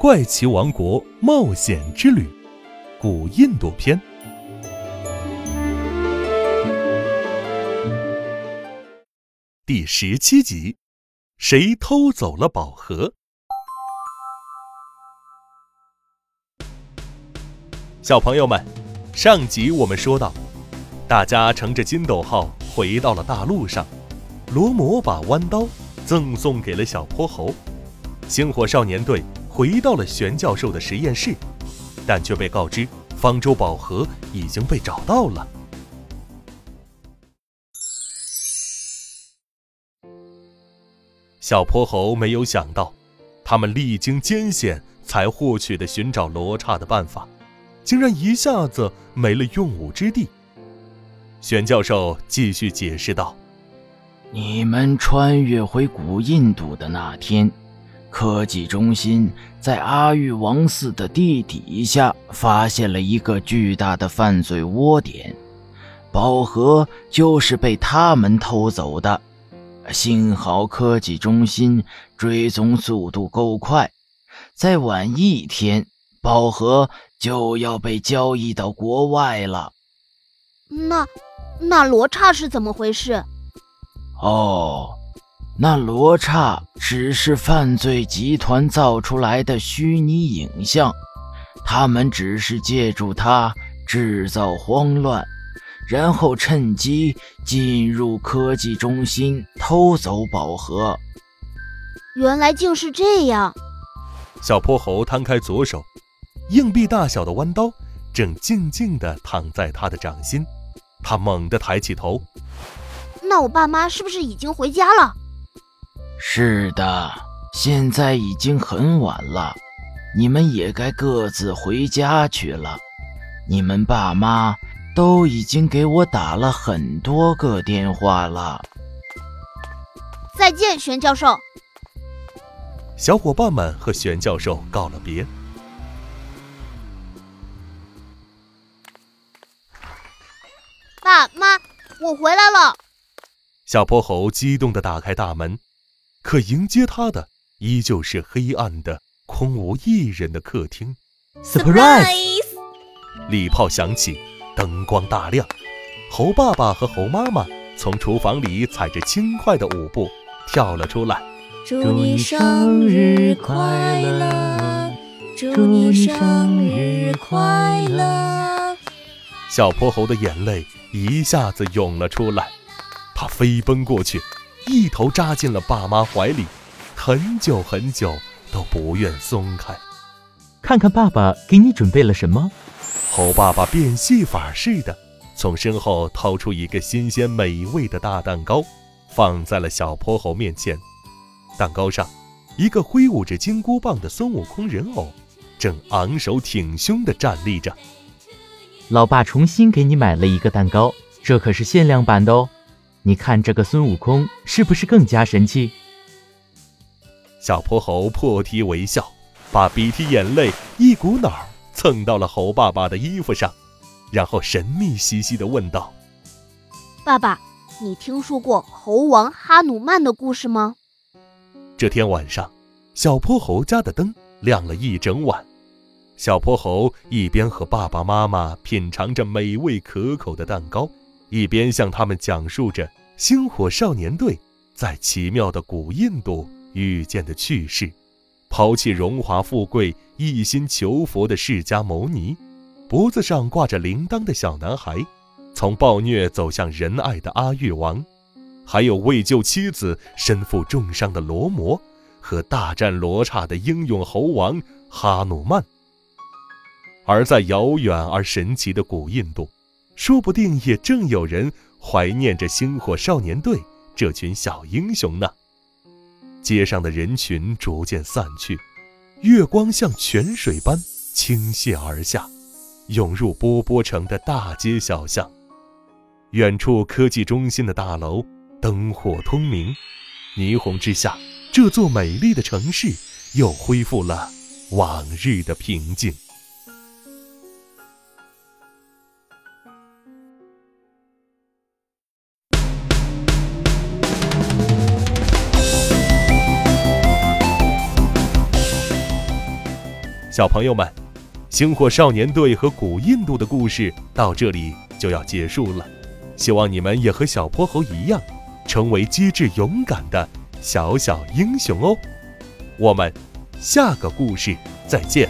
怪奇王国冒险之旅》古印度篇第十七集：谁偷走了宝盒？小朋友们，上集我们说到，大家乘着筋斗号回到了大陆上，罗摩把弯刀赠送给了小泼猴。星火少年队回到了玄教授的实验室，但却被告知方舟宝盒已经被找到了。小泼猴没有想到，他们历经艰险才获取的寻找罗刹的办法。竟然一下子没了用武之地。玄教授继续解释道：“你们穿越回古印度的那天，科技中心在阿育王寺的地底下发现了一个巨大的犯罪窝点，宝盒就是被他们偷走的。幸好科技中心追踪速度够快，再晚一天，宝盒。”就要被交易到国外了。那，那罗刹是怎么回事？哦，那罗刹只是犯罪集团造出来的虚拟影像，他们只是借助它制造慌乱，然后趁机进入科技中心偷走宝盒。原来竟是这样。小泼猴摊开左手。硬币大小的弯刀正静静地躺在他的掌心，他猛地抬起头。那我爸妈是不是已经回家了？是的，现在已经很晚了，你们也该各自回家去了。你们爸妈都已经给我打了很多个电话了。再见，玄教授。小伙伴们和玄教授告了别。爸妈，我回来了！小泼猴激动地打开大门，可迎接他的依旧是黑暗的、空无一人的客厅。Surprise！礼炮响起，灯光大亮，猴爸爸和猴妈妈从厨房里踩着轻快的舞步跳了出来。祝你生日快乐！祝你生日快乐！小泼猴的眼泪。一下子涌了出来，他飞奔过去，一头扎进了爸妈怀里，很久很久都不愿松开。看看爸爸给你准备了什么？猴爸爸变戏法似的从身后掏出一个新鲜美味的大蛋糕，放在了小泼猴面前。蛋糕上，一个挥舞着金箍棒的孙悟空人偶，正昂首挺胸地站立着。老爸重新给你买了一个蛋糕，这可是限量版的哦。你看这个孙悟空是不是更加神气？小泼猴破涕为笑，把鼻涕眼泪一股脑儿蹭到了猴爸爸的衣服上，然后神秘兮兮地问道：“爸爸，你听说过猴王哈努曼的故事吗？”这天晚上，小泼猴家的灯亮了一整晚。小泼猴一边和爸爸妈妈品尝着美味可口的蛋糕，一边向他们讲述着星火少年队在奇妙的古印度遇见的趣事。抛弃荣华富贵，一心求佛的释迦牟尼，脖子上挂着铃铛的小男孩，从暴虐走向仁爱的阿育王，还有为救妻子身负重伤的罗摩，和大战罗刹的英勇猴王哈努曼。而在遥远而神奇的古印度，说不定也正有人怀念着星火少年队这群小英雄呢。街上的人群逐渐散去，月光像泉水般倾泻而下，涌入波波城的大街小巷。远处科技中心的大楼灯火通明，霓虹之下，这座美丽的城市又恢复了往日的平静。小朋友们，星火少年队和古印度的故事到这里就要结束了。希望你们也和小泼猴一样，成为机智勇敢的小小英雄哦。我们下个故事再见。